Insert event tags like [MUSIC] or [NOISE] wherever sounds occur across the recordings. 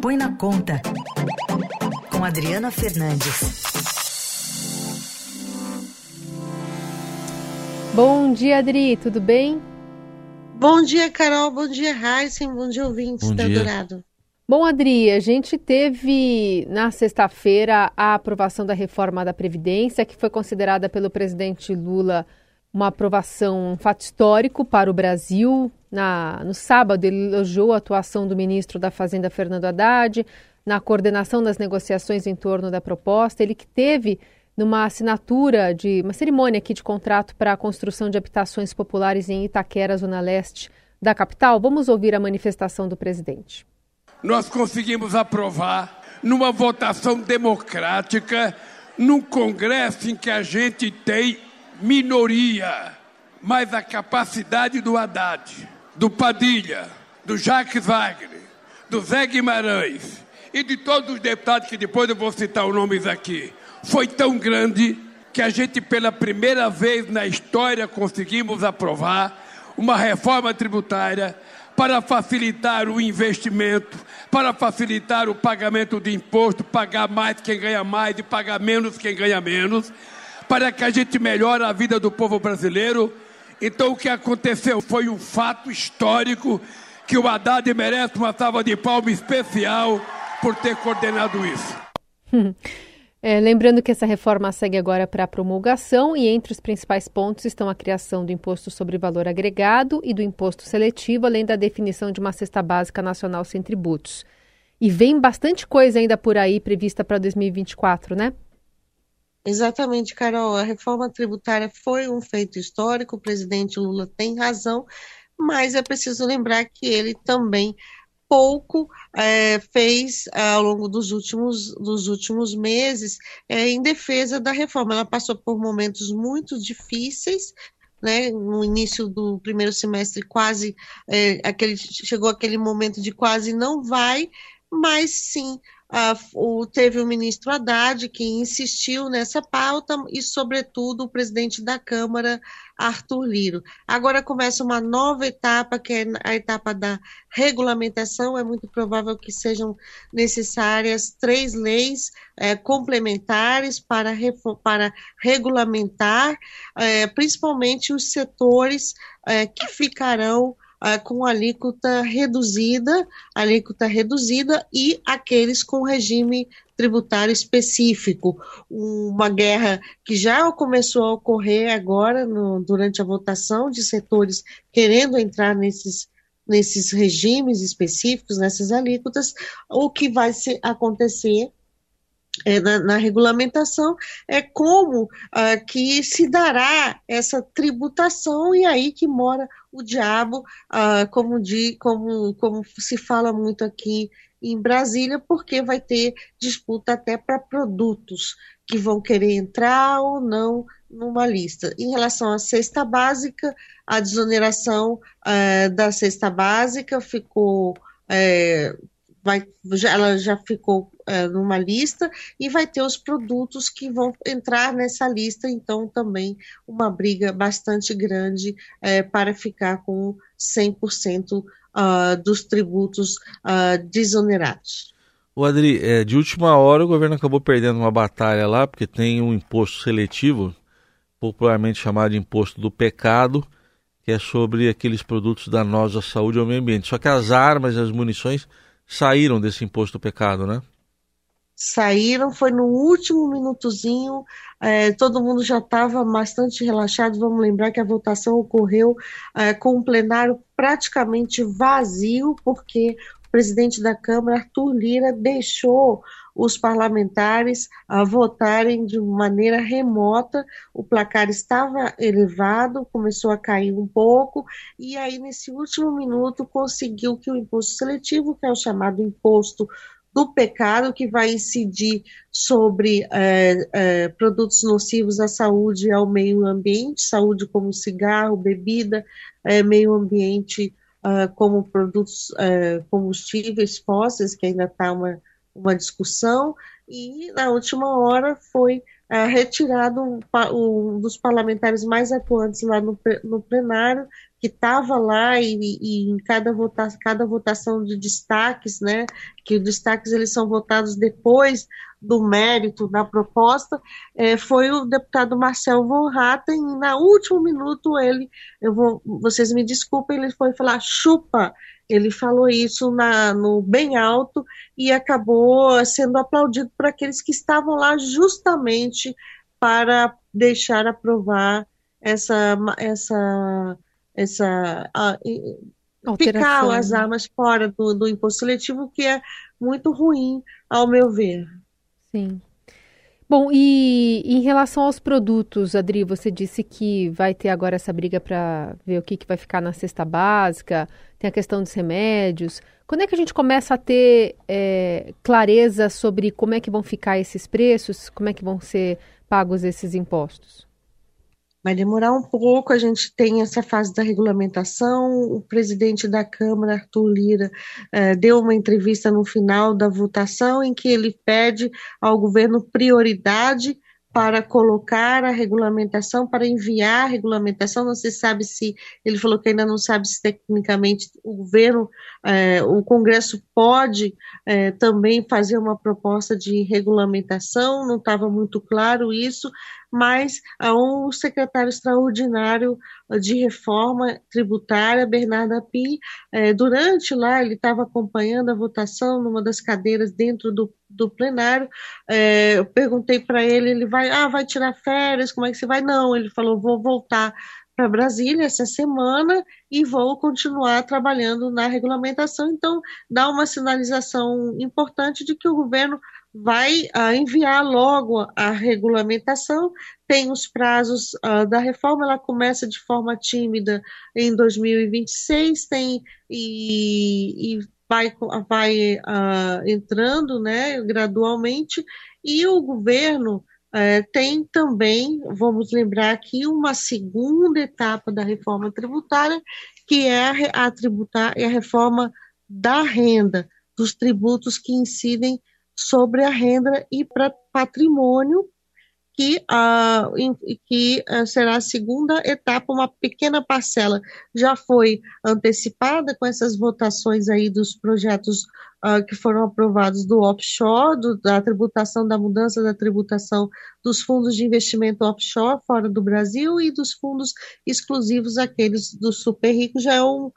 Põe na Conta, com Adriana Fernandes. Bom dia, Adri, tudo bem? Bom dia, Carol. Bom dia, Heisen. Bom dia, ouvintes Bom da dia. Dourado. Bom, Adri, a gente teve na sexta-feira a aprovação da reforma da Previdência, que foi considerada pelo presidente Lula uma aprovação, um fato histórico para o Brasil. Na, no sábado, ele elogiou a atuação do ministro da Fazenda, Fernando Haddad, na coordenação das negociações em torno da proposta. Ele que teve numa assinatura de uma cerimônia aqui de contrato para a construção de habitações populares em Itaquera, zona leste da capital. Vamos ouvir a manifestação do presidente. nós conseguimos aprovar numa votação democrática, num Congresso em que a gente tem minoria, mas a capacidade do Haddad, do Padilha, do Jacques Wagner, do Zé Guimarães e de todos os deputados que depois eu vou citar os nomes aqui, foi tão grande que a gente pela primeira vez na história conseguimos aprovar uma reforma tributária para facilitar o investimento, para facilitar o pagamento de imposto, pagar mais quem ganha mais e pagar menos quem ganha menos, para que a gente melhore a vida do povo brasileiro. Então o que aconteceu foi um fato histórico que o Haddad merece uma salva de palmas especial por ter coordenado isso. [LAUGHS] É, lembrando que essa reforma segue agora para a promulgação e entre os principais pontos estão a criação do imposto sobre valor agregado e do imposto seletivo, além da definição de uma cesta básica nacional sem tributos. E vem bastante coisa ainda por aí prevista para 2024, né? Exatamente, Carol. A reforma tributária foi um feito histórico, o presidente Lula tem razão, mas é preciso lembrar que ele também pouco é, fez ao longo dos últimos, dos últimos meses é, em defesa da reforma. Ela passou por momentos muito difíceis, né, no início do primeiro semestre quase é, aquele, chegou aquele momento de quase não vai, mas sim o, teve o ministro Haddad que insistiu nessa pauta e, sobretudo, o presidente da Câmara, Arthur Liro. Agora começa uma nova etapa, que é a etapa da regulamentação. É muito provável que sejam necessárias três leis eh, complementares para, para regulamentar, eh, principalmente os setores eh, que ficarão uh, com alíquota reduzida, alíquota reduzida e aqueles com regime tributário específico. Uma guerra que já começou a ocorrer agora no, durante a votação de setores querendo entrar nesses nesses regimes específicos, nessas alíquotas, o que vai se acontecer é, na, na, regulamentação é como uh, que se dará essa tributação e aí que mora o diabo, uh, como, de, como, como se fala muito aqui em Brasília, porque vai ter disputa até para produtos que vão querer entrar ou não numa lista. Em relação à cesta básica, a desoneração uh, da cesta básica ficou. Vai, ela já ficou uh, numa lista e vai ter os produtos que vão entrar nessa lista, então também uma briga bastante grande uh, para ficar com 100% uh, dos tributos desonerados. O Adri, é, de última hora o governo acabou perdendo uma batalha lá, porque tem um imposto seletivo, popularmente chamado de imposto do pecado, que é sobre aqueles produtos danosos à saúde e ao meio ambiente. Só que as armas e as munições saíram desse imposto do pecado, né? Saíram, foi no último minutozinho, é, todo mundo já estava bastante relaxado. Vamos lembrar que a votação ocorreu é, com o plenário praticamente vazio, porque o presidente da Câmara, Arthur Lira, deixou os parlamentares a votarem de maneira remota. O placar estava elevado, começou a cair um pouco, e aí, nesse último minuto, conseguiu que o imposto seletivo, que é o chamado imposto do pecado, que vai incidir sobre é, é, produtos nocivos à saúde e ao meio ambiente, saúde como cigarro, bebida, é, meio ambiente como produtos combustíveis fósseis, que ainda está uma uma discussão e na última hora foi uh, retirado um, um, dos parlamentares mais atuantes lá no, no plenário, que estava lá e, e, em cada, vota, cada votação de destaques, né, que os destaques eles são votados depois do mérito da proposta, é, foi o deputado Marcel Von Hatten, e na último minuto ele, eu vou, vocês me desculpem, ele foi falar chupa, ele falou isso na, no bem alto e acabou sendo aplaudido por aqueles que estavam lá justamente para deixar aprovar essa essa essa a, ficar as armas fora do, do imposto seletivo, que é muito ruim, ao meu ver. Sim. Bom, e em relação aos produtos, Adri, você disse que vai ter agora essa briga para ver o que, que vai ficar na cesta básica, tem a questão dos remédios. Quando é que a gente começa a ter é, clareza sobre como é que vão ficar esses preços, como é que vão ser pagos esses impostos? Vai demorar um pouco, a gente tem essa fase da regulamentação. O presidente da Câmara, Arthur Lira, eh, deu uma entrevista no final da votação em que ele pede ao governo prioridade para colocar a regulamentação, para enviar a regulamentação. Não se sabe se, ele falou que ainda não sabe se tecnicamente o governo, eh, o Congresso pode eh, também fazer uma proposta de regulamentação, não estava muito claro isso, mas um secretário extraordinário de reforma tributária, Bernardo Api, eh, durante lá, ele estava acompanhando a votação numa das cadeiras dentro do, do plenário, eh, eu perguntei para ele, ele vai, ah, vai tirar férias, como é que você vai? Não, ele falou, vou voltar para Brasília essa semana e vou continuar trabalhando na regulamentação. Então, dá uma sinalização importante de que o governo vai uh, enviar logo a regulamentação, tem os prazos uh, da reforma, ela começa de forma tímida em 2026, tem e, e vai, vai uh, entrando né, gradualmente, e o governo tem também, vamos lembrar aqui, uma segunda etapa da reforma tributária, que é a, tributar, é a reforma da renda, dos tributos que incidem sobre a renda e para patrimônio, que, uh, que uh, será a segunda etapa, uma pequena parcela já foi antecipada com essas votações aí dos projetos uh, que foram aprovados do offshore, do, da tributação, da mudança da tributação dos fundos de investimento offshore fora do Brasil e dos fundos exclusivos, aqueles dos super ricos, já é um,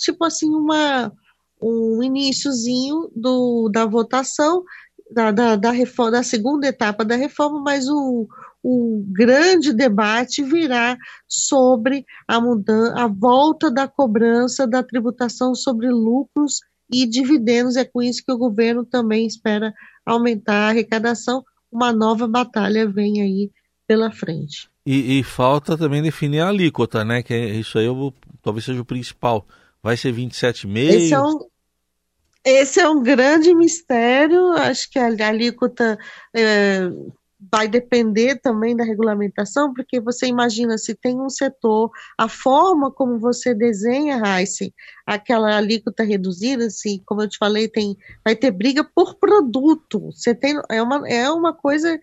tipo assim, uma um iníciozinho do, da votação da, da, da, reforma, da segunda etapa da reforma, mas o, o grande debate virá sobre a, mudança, a volta da cobrança da tributação sobre lucros e dividendos. É com isso que o governo também espera aumentar a arrecadação. Uma nova batalha vem aí pela frente. E, e falta também definir a alíquota, né? Que é, isso aí eu, talvez seja o principal vai ser 27,5? Esse é um, esse é um grande mistério, acho que a alíquota é, vai depender também da regulamentação, porque você imagina se tem um setor, a forma como você desenha, Heisen, aquela alíquota reduzida, assim, como eu te falei, tem, vai ter briga por produto. Você tem, é, uma, é uma coisa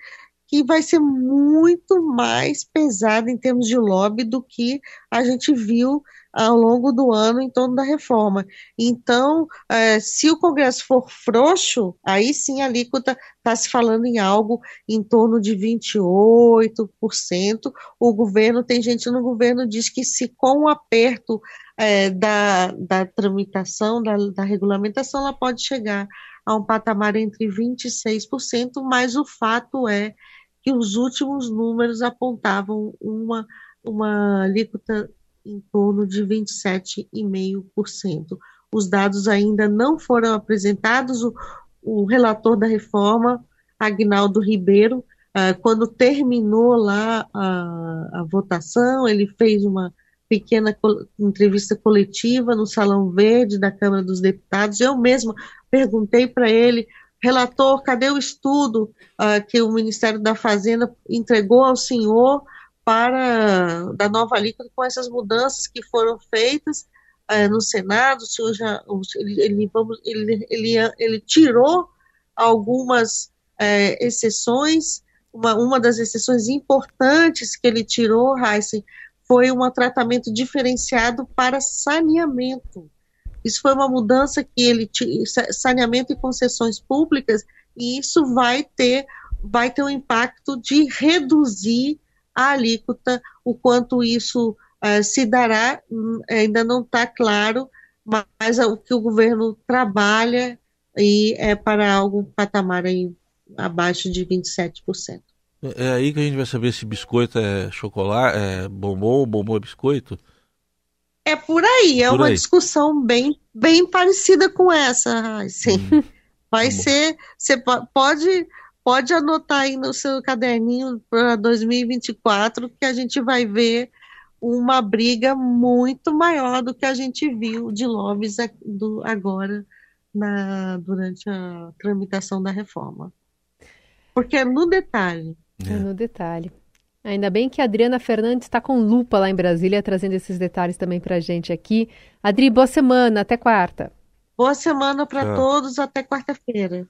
que vai ser muito mais pesada em termos de lobby do que a gente viu ao longo do ano em torno da reforma. Então, é, se o Congresso for frouxo, aí sim a alíquota está se falando em algo em torno de 28%. O governo, tem gente no governo diz que se com o aperto é, da, da tramitação, da, da regulamentação, ela pode chegar a um patamar entre 26%, mas o fato é que os últimos números apontavam uma, uma alíquota em torno de 27,5%. Os dados ainda não foram apresentados. O, o relator da reforma, Agnaldo Ribeiro, uh, quando terminou lá a, a, votação, ele fez uma pequena entrevista coletiva no Salão Verde da Câmara dos Deputados. Eu mesma perguntei para ele, relator, cadê o estudo uh, que o Ministério da Fazenda entregou ao senhor para da nova alíquota com essas mudanças que foram feitas é, no Senado, o senhor já ele, ele, ele, ele, ele tirou algumas é, exceções, uma, uma das exceções importantes que ele tirou, Heisen, foi um tratamento diferenciado para saneamento. Isso foi uma mudança que ele saneamento e concessões públicas e isso vai ter vai ter um impacto de reduzir a alíquota, o quanto isso uh, se dará hum, ainda não está claro, mas o que o governo trabalha e é para algo patamar aí abaixo de 27%. É aí que a gente vai saber se biscoito é chocolate, é bombom, bombom é biscoito? É por aí, é por uma aí. discussão bem, bem parecida com essa, sim. Hum, vai tá ser, você pode, pode anotar aí no seu caderninho para 2024 que a gente vai ver uma briga muito maior do que a gente viu de lobbies agora na, durante a tramitação da reforma. Porque é no detalhe. É. é no detalhe. Ainda bem que a Adriana Fernandes está com lupa lá em Brasília, trazendo esses detalhes também para a gente aqui. Adri, boa semana, até quarta. Boa semana para todos, até quarta-feira.